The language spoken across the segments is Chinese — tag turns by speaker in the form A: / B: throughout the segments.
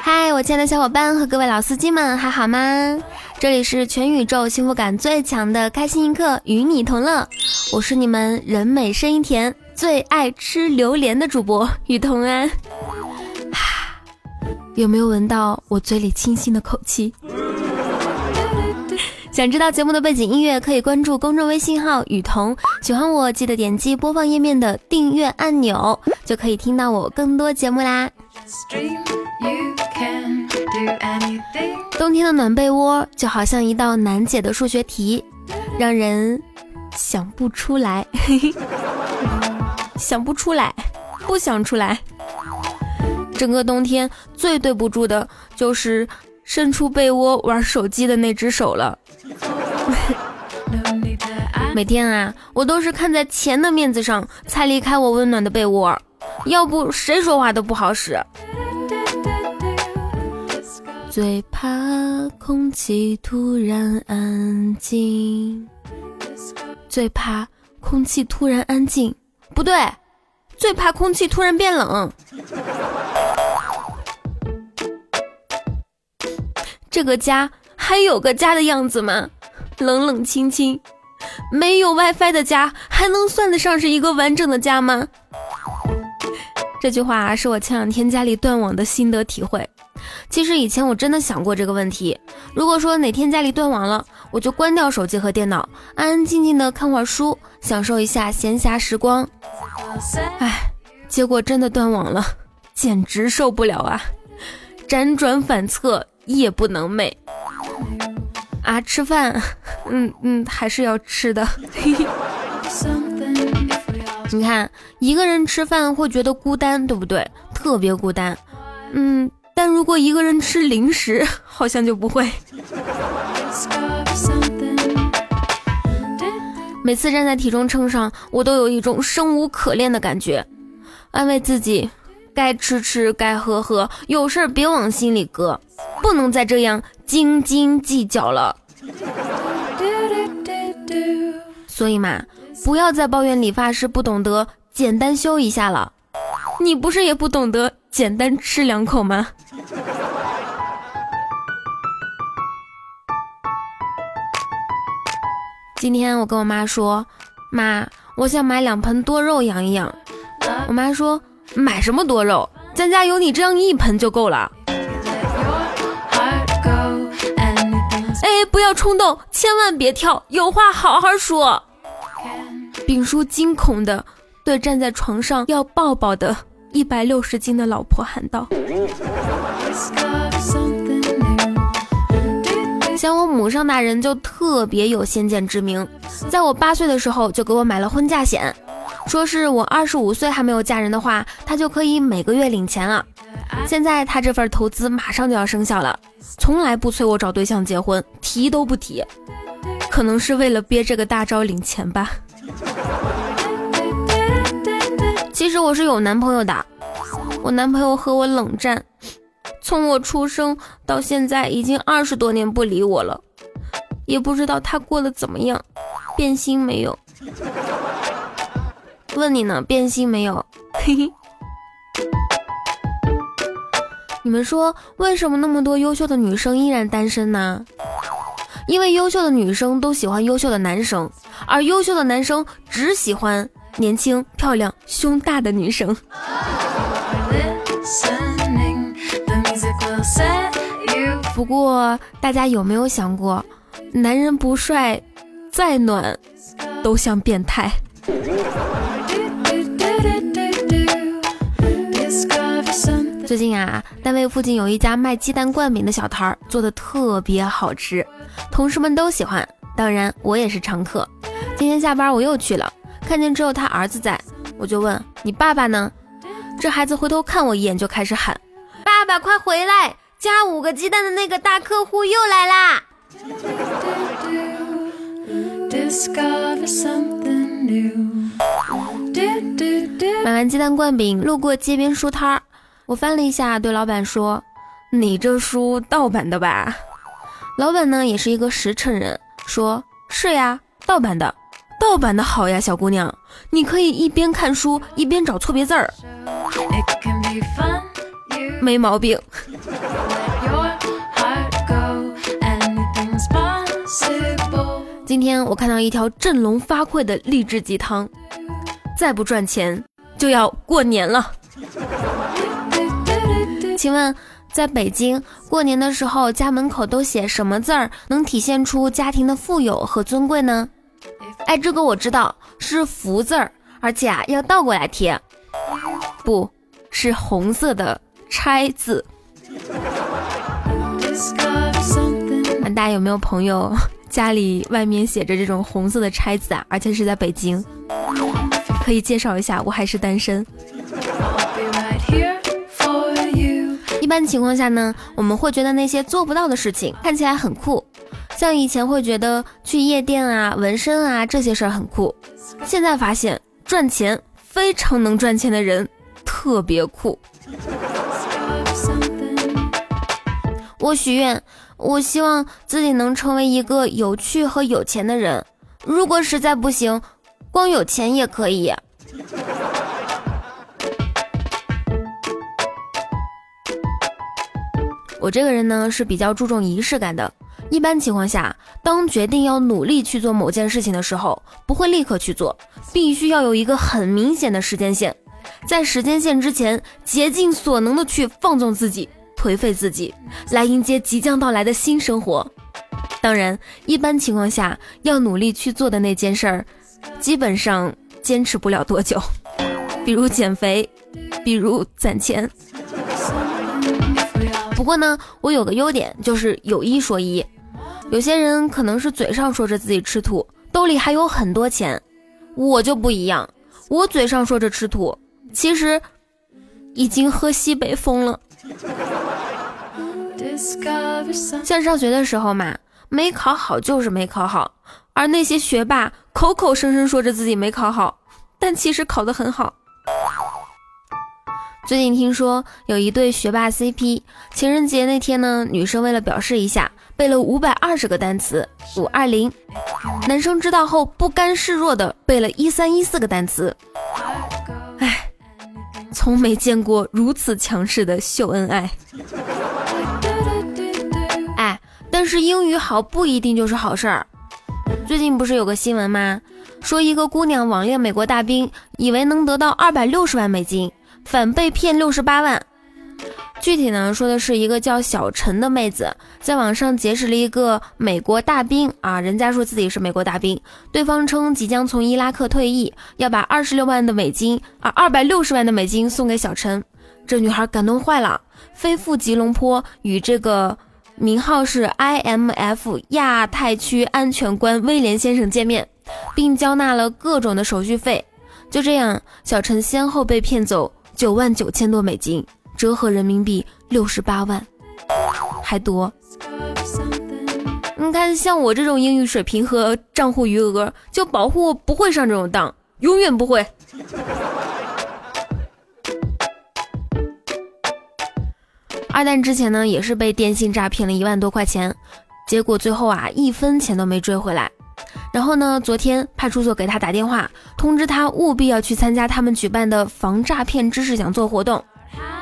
A: 嗨，我亲爱的小伙伴和各位老司机们，还好吗？这里是全宇宙幸福感最强的开心一刻，与你同乐。我是你们人美声音甜、最爱吃榴莲的主播雨桐安。有没有闻到我嘴里清新的口气？想知道节目的背景音乐，可以关注公众微信号雨桐。喜欢我，记得点击播放页面的订阅按钮，就可以听到我更多节目啦。冬天的暖被窝就好像一道难解的数学题，让人想不出来，想不出来，不想出来。整个冬天最对不住的就是伸出被窝玩手机的那只手了。每天啊，我都是看在钱的面子上才离开我温暖的被窝，要不谁说话都不好使。最怕空气突然安静，最怕空气突然安静，不对，最怕空气突然变冷。这个家。还有个家的样子吗？冷冷清清，没有 WiFi 的家还能算得上是一个完整的家吗？这句话是我前两天家里断网的心得体会。其实以前我真的想过这个问题，如果说哪天家里断网了，我就关掉手机和电脑，安安静静的看会儿书，享受一下闲暇时光。唉，结果真的断网了，简直受不了啊！辗转反侧，夜不能寐。啊，吃饭，嗯嗯，还是要吃的。你看，一个人吃饭会觉得孤单，对不对？特别孤单。嗯，但如果一个人吃零食，好像就不会。每次站在体重秤上，我都有一种生无可恋的感觉，安慰自己，该吃吃，该喝喝，有事儿别往心里搁，不能再这样。斤斤计较了，所以嘛，不要再抱怨理发师不懂得简单修一下了。你不是也不懂得简单吃两口吗？今天我跟我妈说，妈，我想买两盆多肉养一养。我妈说，买什么多肉？咱家有你这样一盆就够了。哎，不要冲动，千万别跳，有话好好说。丙叔惊恐的对站在床上要抱抱的一百六十斤的老婆喊道：“像我母上大人就特别有先见之明，在我八岁的时候就给我买了婚嫁险，说是我二十五岁还没有嫁人的话，他就可以每个月领钱了。”现在他这份投资马上就要生效了，从来不催我找对象结婚，提都不提，可能是为了憋这个大招领钱吧。其实我是有男朋友的，我男朋友和我冷战，从我出生到现在已经二十多年不理我了，也不知道他过得怎么样，变心没有？问你呢，变心没有？嘿嘿。你们说为什么那么多优秀的女生依然单身呢？因为优秀的女生都喜欢优秀的男生，而优秀的男生只喜欢年轻、漂亮、胸大的女生。不过大家有没有想过，男人不帅，再暖，都像变态。最近啊，单位附近有一家卖鸡蛋灌饼的小摊儿，做的特别好吃，同事们都喜欢，当然我也是常客。今天下班我又去了，看见只有他儿子在，我就问你爸爸呢？这孩子回头看我一眼，就开始喊：“爸爸快回来，加五个鸡蛋的那个大客户又来啦！”买完鸡蛋灌饼，路过街边书摊儿。我翻了一下，对老板说：“你这书盗版的吧？”老板呢也是一个实诚人，说：“是呀，盗版的，盗版的好呀，小姑娘，你可以一边看书一边找错别字儿。”没毛病。今天我看到一条振聋发聩的励志鸡汤：再不赚钱就要过年了。请问，在北京过年的时候，家门口都写什么字儿能体现出家庭的富有和尊贵呢？哎，这个我知道，是福字儿，而且啊要倒过来贴，不是红色的拆字。大家有没有朋友？家里外面写着这种红色的拆字啊，而且是在北京，可以介绍一下，我还是单身。一般情况下呢，我们会觉得那些做不到的事情看起来很酷，像以前会觉得去夜店啊、纹身啊这些事儿很酷，现在发现赚钱非常能赚钱的人特别酷。我许愿。我希望自己能成为一个有趣和有钱的人。如果实在不行，光有钱也可以。我这个人呢是比较注重仪式感的。一般情况下，当决定要努力去做某件事情的时候，不会立刻去做，必须要有一个很明显的时间线，在时间线之前，竭尽所能的去放纵自己。颓废自己，来迎接即将到来的新生活。当然，一般情况下要努力去做的那件事儿，基本上坚持不了多久。比如减肥，比如攒钱。不过呢，我有个优点，就是有一说一。有些人可能是嘴上说着自己吃土，兜里还有很多钱，我就不一样。我嘴上说着吃土，其实已经喝西北风了。像上学的时候嘛，没考好就是没考好，而那些学霸口口声声说着自己没考好，但其实考得很好。最近听说有一对学霸 CP，情人节那天呢，女生为了表示一下，背了五百二十个单词，五二零，男生知道后不甘示弱的背了一三一四个单词。唉，从没见过如此强势的秀恩爱。哎但是英语好不一定就是好事儿。最近不是有个新闻吗？说一个姑娘网恋美国大兵，以为能得到二百六十万美金，反被骗六十八万。具体呢，说的是一个叫小陈的妹子，在网上结识了一个美国大兵啊，人家说自己是美国大兵，对方称即将从伊拉克退役，要把二十六万的美金啊，二百六十万的美金送给小陈。这女孩感动坏了，飞赴吉隆坡与这个。名号是 IMF 亚太区安全官威廉先生见面，并交纳了各种的手续费。就这样，小陈先后被骗走九万九千多美金，折合人民币六十八万，还多。你看，像我这种英语水平和账户余额，就保护不会上这种当，永远不会。二蛋之前呢，也是被电信诈骗了一万多块钱，结果最后啊，一分钱都没追回来。然后呢，昨天派出所给他打电话，通知他务必要去参加他们举办的防诈骗知识讲座活动，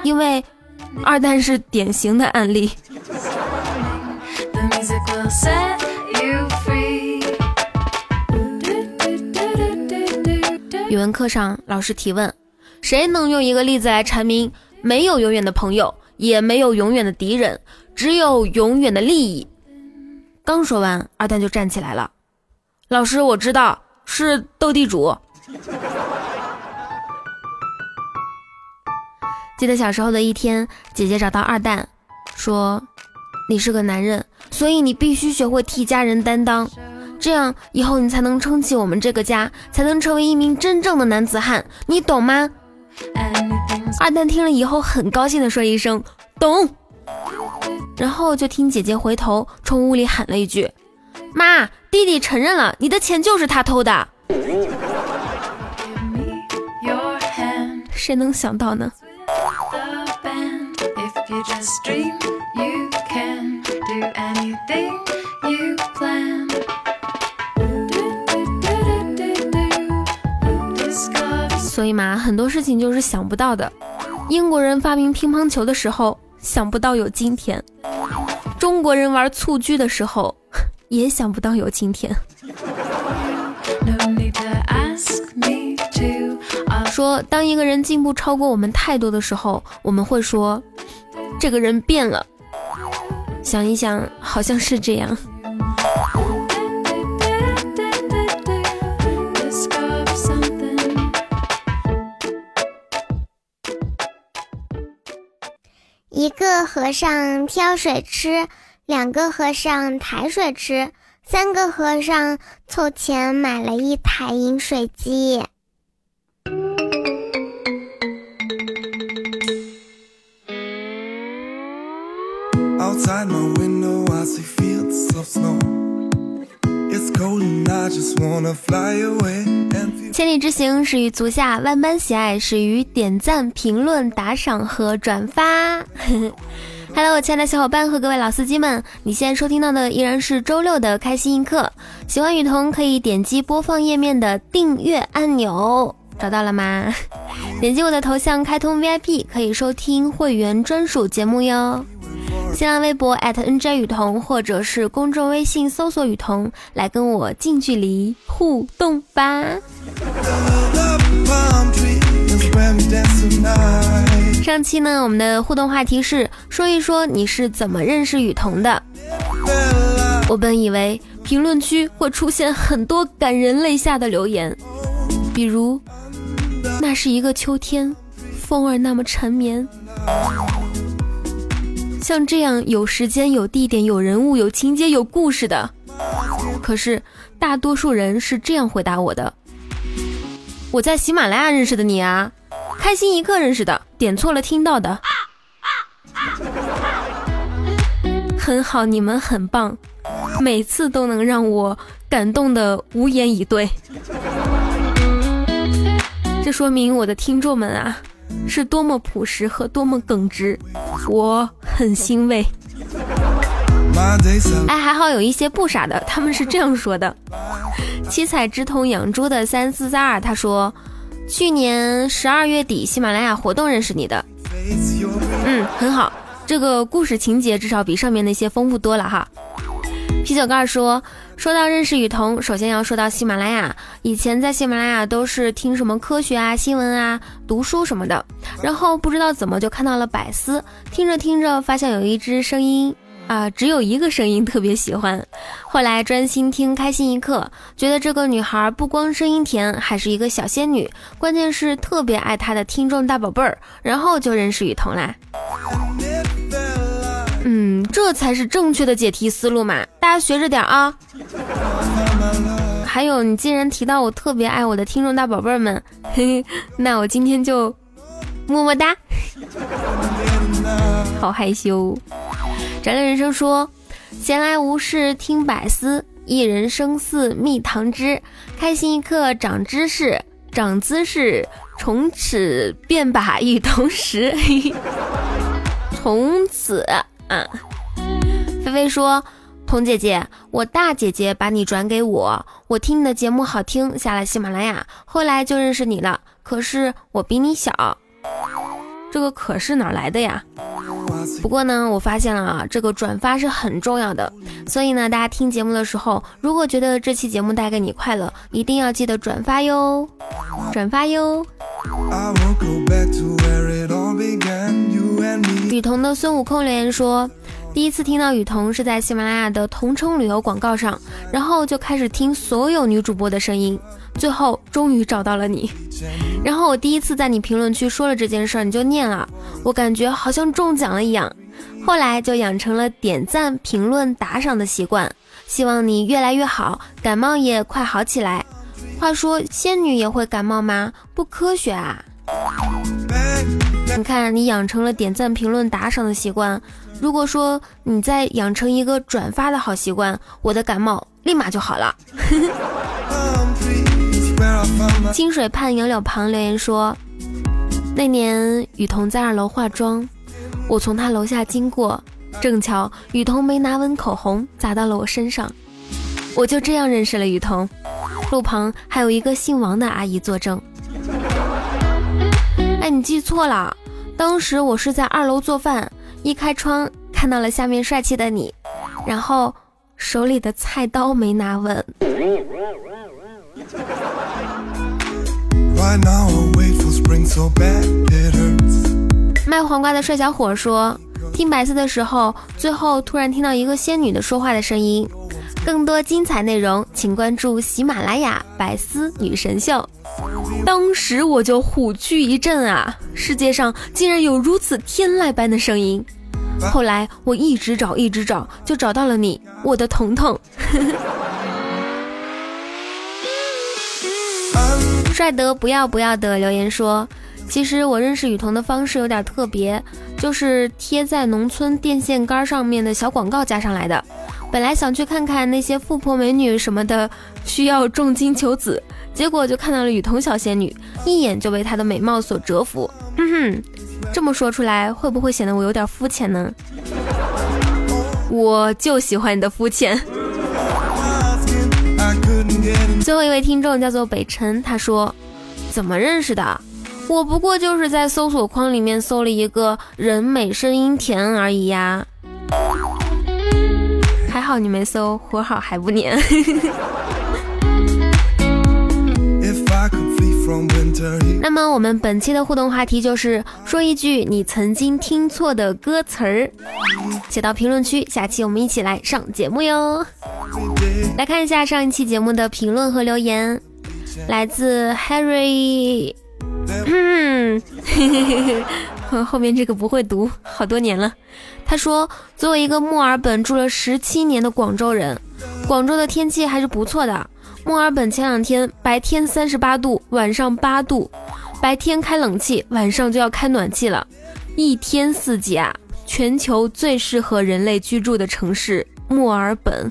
A: 因为二蛋是典型的案例。语文课上，老师提问：谁能用一个例子来阐明没有永远的朋友？也没有永远的敌人，只有永远的利益。刚说完，二蛋就站起来了。老师，我知道是斗地主。记得小时候的一天，姐姐找到二蛋，说：“你是个男人，所以你必须学会替家人担当，这样以后你才能撑起我们这个家，才能成为一名真正的男子汉，你懂吗？”二蛋听了以后，很高兴的说一声“懂”，然后就听姐姐回头冲屋里喊了一句：“妈，弟弟承认了，你的钱就是他偷的。”谁能想到呢？所以嘛，很多事情就是想不到的。英国人发明乒乓球的时候，想不到有今天；中国人玩蹴鞠的时候，也想不到有今天。说，当一个人进步超过我们太多的时候，我们会说，这个人变了。想一想，好像是这样。
B: 一个和尚挑水吃，两个和尚抬水吃，三个和尚凑钱买了一台饮水机。
A: 千里之行始于足下，万般喜爱始于点赞、评论、打赏和转发。Hello，我亲爱的小伙伴和各位老司机们，你现在收听到的依然是周六的开心一刻。喜欢雨桐可以点击播放页面的订阅按钮，找到了吗？点击我的头像开通 VIP，可以收听会员专属节目哟。新浪微博 @nj 雨桐，或者是公众微信搜索雨桐，来跟我近距离互动吧。上期呢，我们的互动话题是说一说你是怎么认识雨桐的。我本以为评论区会出现很多感人泪下的留言，比如那是一个秋天，风儿那么缠绵。像这样有时间、有地点、有人物、有情节、有故事的，可是大多数人是这样回答我的：我在喜马拉雅认识的你啊，开心一刻认识的，点错了听到的。很好，你们很棒，每次都能让我感动的无言以对。这说明我的听众们啊。是多么朴实和多么耿直，我很欣慰。哎，还好有一些不傻的，他们是这样说的：七彩之瞳养猪的三四三二，他说，去年十二月底喜马拉雅活动认识你的。嗯，很好，这个故事情节至少比上面那些丰富多了哈。啤酒盖说。说到认识雨桐，首先要说到喜马拉雅。以前在喜马拉雅都是听什么科学啊、新闻啊、读书什么的，然后不知道怎么就看到了百思，听着听着发现有一只声音啊，只有一个声音特别喜欢。后来专心听开心一刻，觉得这个女孩不光声音甜，还是一个小仙女，关键是特别爱她的听众大宝贝儿，然后就认识雨桐啦。嗯，这才是正确的解题思路嘛，大家学着点啊。还有，你既然提到我特别爱我的听众大宝贝儿们，嘿嘿，那我今天就么么哒。好害羞。宅恋人生说，闲来无事听百思，一人生似蜜糖汁，开心一刻长知识，长姿势，从此便把雨同时。从此。嗯，菲菲说：“童姐姐，我大姐姐把你转给我，我听你的节目好听，下了喜马拉雅，后来就认识你了。可是我比你小，这个可是哪来的呀？不过呢，我发现了啊，这个转发是很重要的，所以呢，大家听节目的时候，如果觉得这期节目带给你快乐，一定要记得转发哟，转发哟。”雨桐的孙悟空留言说：“第一次听到雨桐是在喜马拉雅的同城旅游广告上，然后就开始听所有女主播的声音，最后终于找到了你。然后我第一次在你评论区说了这件事儿，你就念了，我感觉好像中奖了一样。后来就养成了点赞、评论、打赏的习惯。希望你越来越好，感冒也快好起来。话说仙女也会感冒吗？不科学啊！”你看，你养成了点赞、评论、打赏的习惯。如果说你再养成一个转发的好习惯，我的感冒立马就好了。清水畔杨柳旁留言说，那年雨桐在二楼化妆，我从他楼下经过，正巧雨桐没拿稳口红，砸到了我身上，我就这样认识了雨桐。路旁还有一个姓王的阿姨作证。哎，你记错了。当时我是在二楼做饭，一开窗看到了下面帅气的你，然后手里的菜刀没拿稳。卖黄瓜的帅小伙说：“听百思的时候，最后突然听到一个仙女的说话的声音。”更多精彩内容，请关注喜马拉雅《百思女神秀》。当时我就虎躯一震啊！世界上竟然有如此天籁般的声音。后来我一直找，一直找，就找到了你，我的彤彤。帅得不要不要的留言说，其实我认识雨桐的方式有点特别，就是贴在农村电线杆上面的小广告加上来的。本来想去看看那些富婆美女什么的，需要重金求子，结果就看到了雨桐小仙女，一眼就被她的美貌所折服。哼哼，这么说出来，会不会显得我有点肤浅呢？我就喜欢你的肤浅。最后一位听众叫做北辰，他说：“怎么认识的？我不过就是在搜索框里面搜了一个人美声音甜而已呀。”还好你没搜，活好还不粘。那么我们本期的互动话题就是说一句你曾经听错的歌词儿，写到评论区，下期我们一起来上节目哟。来看一下上一期节目的评论和留言，来自 Harry。嗯，后面这个不会读，好多年了。他说：“作为一个墨尔本住了十七年的广州人，广州的天气还是不错的。墨尔本前两天白天三十八度，晚上八度，白天开冷气，晚上就要开暖气了，一天四季啊！全球最适合人类居住的城市——墨尔本。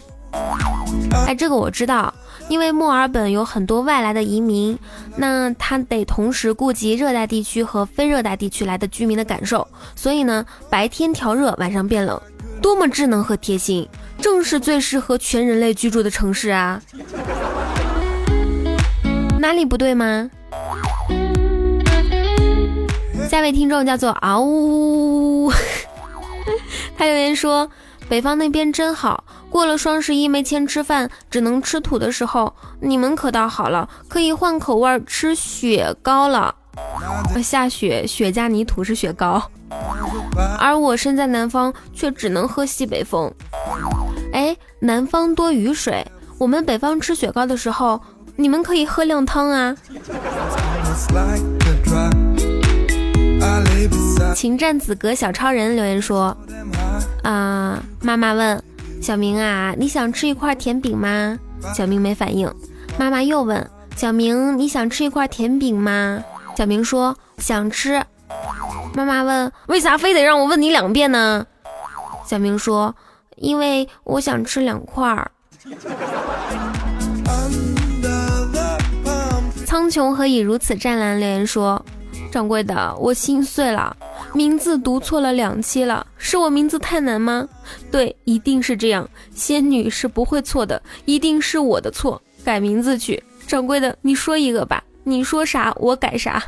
A: 哎，这个我知道。”因为墨尔本有很多外来的移民，那他得同时顾及热带地区和非热带地区来的居民的感受，所以呢，白天调热，晚上变冷，多么智能和贴心，正是最适合全人类居住的城市啊！哪里不对吗？下位听众叫做嗷呜，他留言说。北方那边真好，过了双十一没钱吃饭，只能吃土的时候，你们可倒好了，可以换口味吃雪糕了。下雪，雪加泥土是雪糕，而我身在南方，却只能喝西北风。哎，南方多雨水，我们北方吃雪糕的时候，你们可以喝靓汤啊。情战子格小超人留言说。啊！妈妈问小明啊，你想吃一块甜饼吗？小明没反应。妈妈又问小明，你想吃一块甜饼吗？小明说想吃。妈妈问为啥非得让我问你两遍呢？小明说因为我想吃两块儿。苍穹何以如此湛蓝？留言说掌柜的，我心碎了。名字读错了两期了，是我名字太难吗？对，一定是这样。仙女是不会错的，一定是我的错。改名字去，掌柜的，你说一个吧。你说啥，我改啥。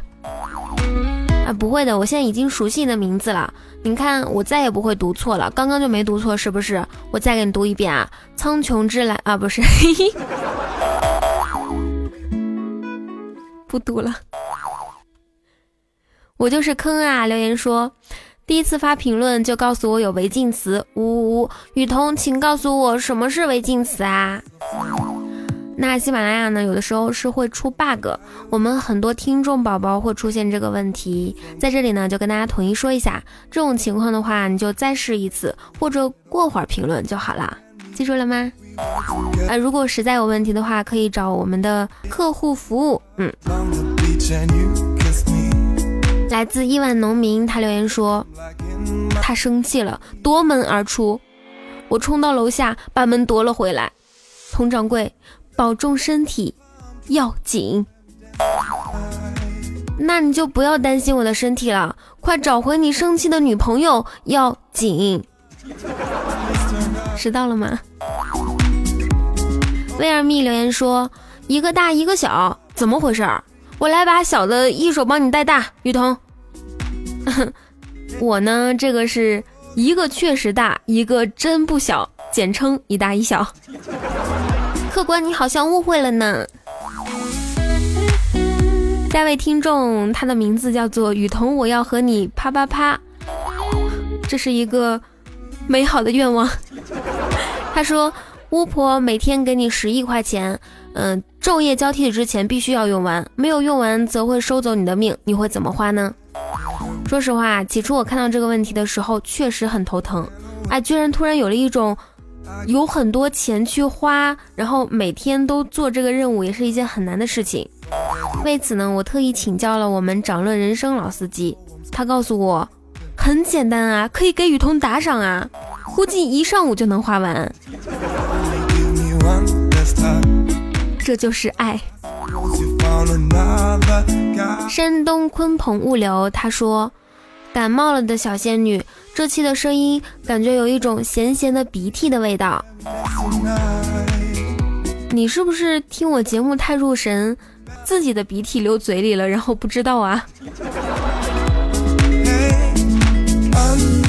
A: 啊，不会的，我现在已经熟悉你的名字了。你看，我再也不会读错了。刚刚就没读错，是不是？我再给你读一遍啊，苍穹之蓝啊，不是，不读了。我就是坑啊！留言说，第一次发评论就告诉我有违禁词，呜呜呜！雨桐，请告诉我什么是违禁词啊？那喜马拉雅呢？有的时候是会出 bug，我们很多听众宝宝会出现这个问题，在这里呢就跟大家统一说一下，这种情况的话，你就再试一次，或者过会儿评论就好了，记住了吗？啊，如果实在有问题的话，可以找我们的客户服务，嗯。来自亿万农民，他留言说，他生气了，夺门而出。我冲到楼下，把门夺了回来。佟掌柜，保重身体，要紧。那你就不要担心我的身体了，快找回你生气的女朋友，要紧。知道了吗？威尔密留言说，一个大一个小，怎么回事？我来把小的一手帮你带大，雨桐。我呢，这个是一个确实大，一个真不小，简称一大一小。客官，你好像误会了呢。下位听众，他的名字叫做雨桐，我要和你啪啪啪。这是一个美好的愿望。他说，巫婆每天给你十亿块钱，嗯，昼夜交替之前必须要用完，没有用完则会收走你的命，你会怎么花呢？说实话，起初我看到这个问题的时候，确实很头疼。哎，居然突然有了一种有很多钱去花，然后每天都做这个任务，也是一件很难的事情。为此呢，我特意请教了我们掌乐人生老司机，他告诉我，很简单啊，可以给雨桐打赏啊，估计一上午就能花完。这就是爱。山东鲲鹏物流他说，感冒了的小仙女，这期的声音感觉有一种咸咸的鼻涕的味道。你是不是听我节目太入神，自己的鼻涕流嘴里了，然后不知道啊？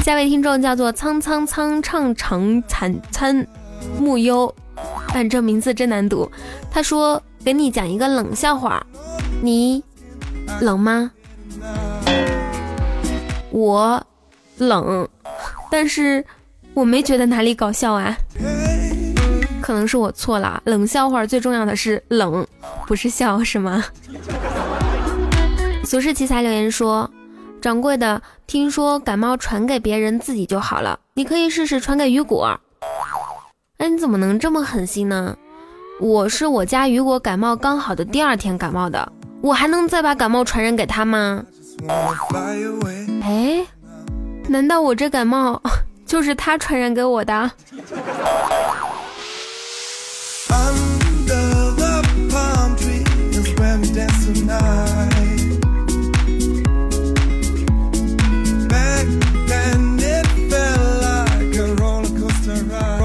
A: 下位听众叫做苍苍苍唱长惨餐木优，但这名字真难读。他说。给你讲一个冷笑话，你冷吗？我冷，但是我没觉得哪里搞笑啊。可能是我错了，冷笑话最重要的是冷，不是笑，是吗？俗世奇才留言说：“掌柜的，听说感冒传给别人自己就好了，你可以试试传给雨果。”哎，你怎么能这么狠心呢？我是我家雨果感冒刚好的第二天感冒的，我还能再把感冒传染给他吗？哎，难道我这感冒 就是他传染给我的？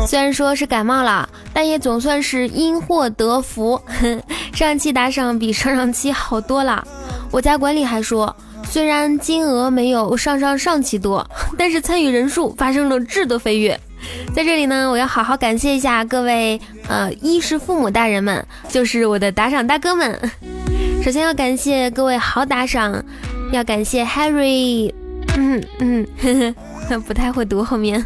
A: 虽然说是感冒了，但也总算是因祸得福。上期打赏比上上期好多了。我家管理还说，虽然金额没有上上上期多，但是参与人数发生了质的飞跃。在这里呢，我要好好感谢一下各位呃衣食父母大人们，就是我的打赏大哥们。首先要感谢各位好打赏，要感谢 Harry，嗯嗯，呵呵，不太会读后面。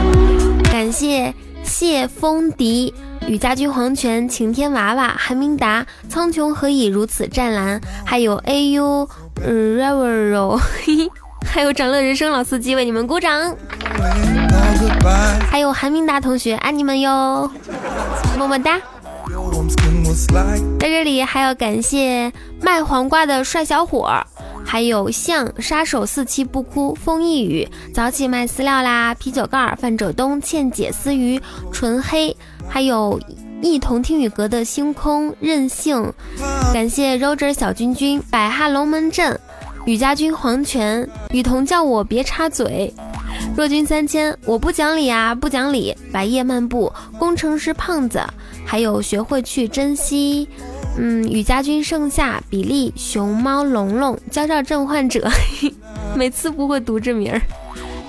A: 感谢谢风笛、雨家军黄泉、晴天娃娃、韩明达、苍穹何以如此湛蓝，还有 A U Rivero，还有掌乐人生老司机为你们鼓掌，还有韩明达同学爱你们哟，么么哒。在这里还要感谢卖黄瓜的帅小伙。还有像杀手四七不哭、风一雨、早起卖饲料啦、啤酒盖、范者东、倩姐、思鱼、纯黑，还有一同听雨阁的星空任性，感谢 Roger 小君君、百哈龙门阵、雨家军黄泉、雨桐叫我别插嘴、若君三千，我不讲理啊不讲理、白夜漫步、工程师胖子，还有学会去珍惜。嗯，雨家军盛夏，比利熊猫龙龙焦躁症患者，每次不会读这名儿。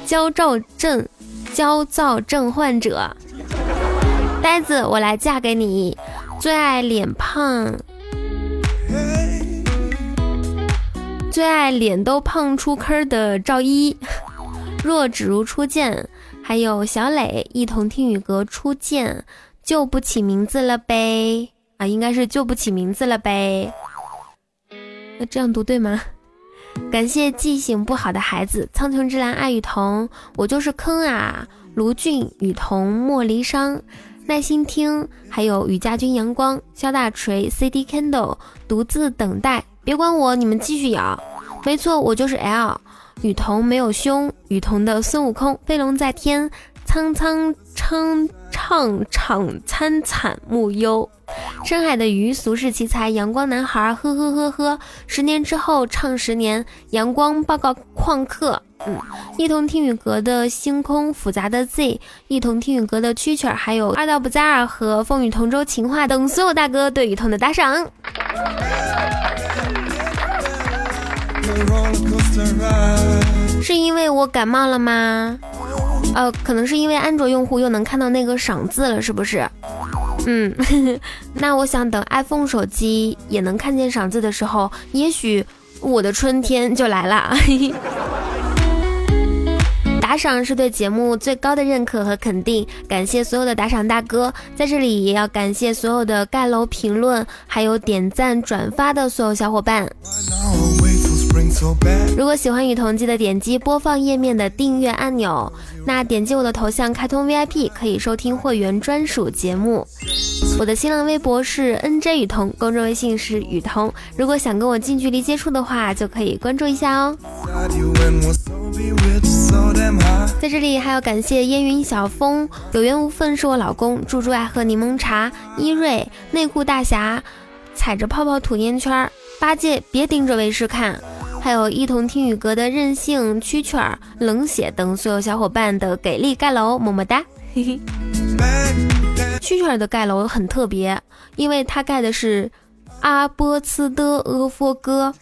A: 焦躁症，焦躁症患者。呆子，我来嫁给你。最爱脸胖，最爱脸都胖出坑的赵一。若只如初见，还有小磊一同听雨阁初见，就不起名字了呗。啊，应该是就不起名字了呗。那这样读对吗？感谢记性不好的孩子，苍穹之蓝爱雨桐，我就是坑啊！卢俊雨桐莫离殇，耐心听，还有雨家军阳光，肖大锤 CD Candle，独自等待，别管我，你们继续咬。没错，我就是 L 雨桐没有胸，雨桐的孙悟空，飞龙在天，苍苍称唱唱参惨木幽。深海的鱼，俗世奇才，阳光男孩，呵呵呵呵。十年之后唱十年，阳光报告旷课。嗯，一同听雨阁的星空，复杂的 Z，一同听雨阁的蛐蛐，还有二道不在二和风雨同舟情话等所有大哥对雨桐的打赏。是因为我感冒了吗？呃，可能是因为安卓用户又能看到那个赏字了，是不是？嗯，那我想等 iPhone 手机也能看见赏字的时候，也许我的春天就来了。打赏是对节目最高的认可和肯定，感谢所有的打赏大哥，在这里也要感谢所有的盖楼评论，还有点赞转发的所有小伙伴。如果喜欢雨桐，记得点击播放页面的订阅按钮。那点击我的头像开通 VIP，可以收听会员专属节目。我的新浪微博是 NJ 雨桐，公众微信是雨桐。如果想跟我近距离接触的话，就可以关注一下哦。在这里还要感谢烟云小风，有缘无分是我老公，猪猪爱喝柠檬茶，伊瑞内裤大侠，踩着泡泡吐烟圈，八戒别盯着卫视看。还有一同听雨阁的任性蛐蛐儿、冷血等所有小伙伴的给力盖楼，么么哒！嘿嘿。蛐蛐儿的盖楼很特别，因为它盖的是阿波茨的阿佛哥。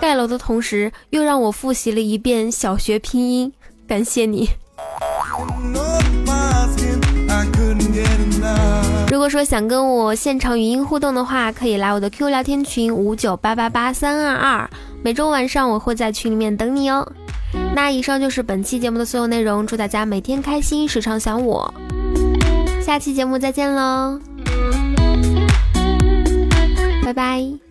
A: 盖楼的同时，又让我复习了一遍小学拼音，感谢你。如果说想跟我现场语音互动的话，可以来我的 QQ 聊天群五九八八八三二二，每周晚上我会在群里面等你哦。那以上就是本期节目的所有内容，祝大家每天开心，时常想我。下期节目再见喽，拜拜。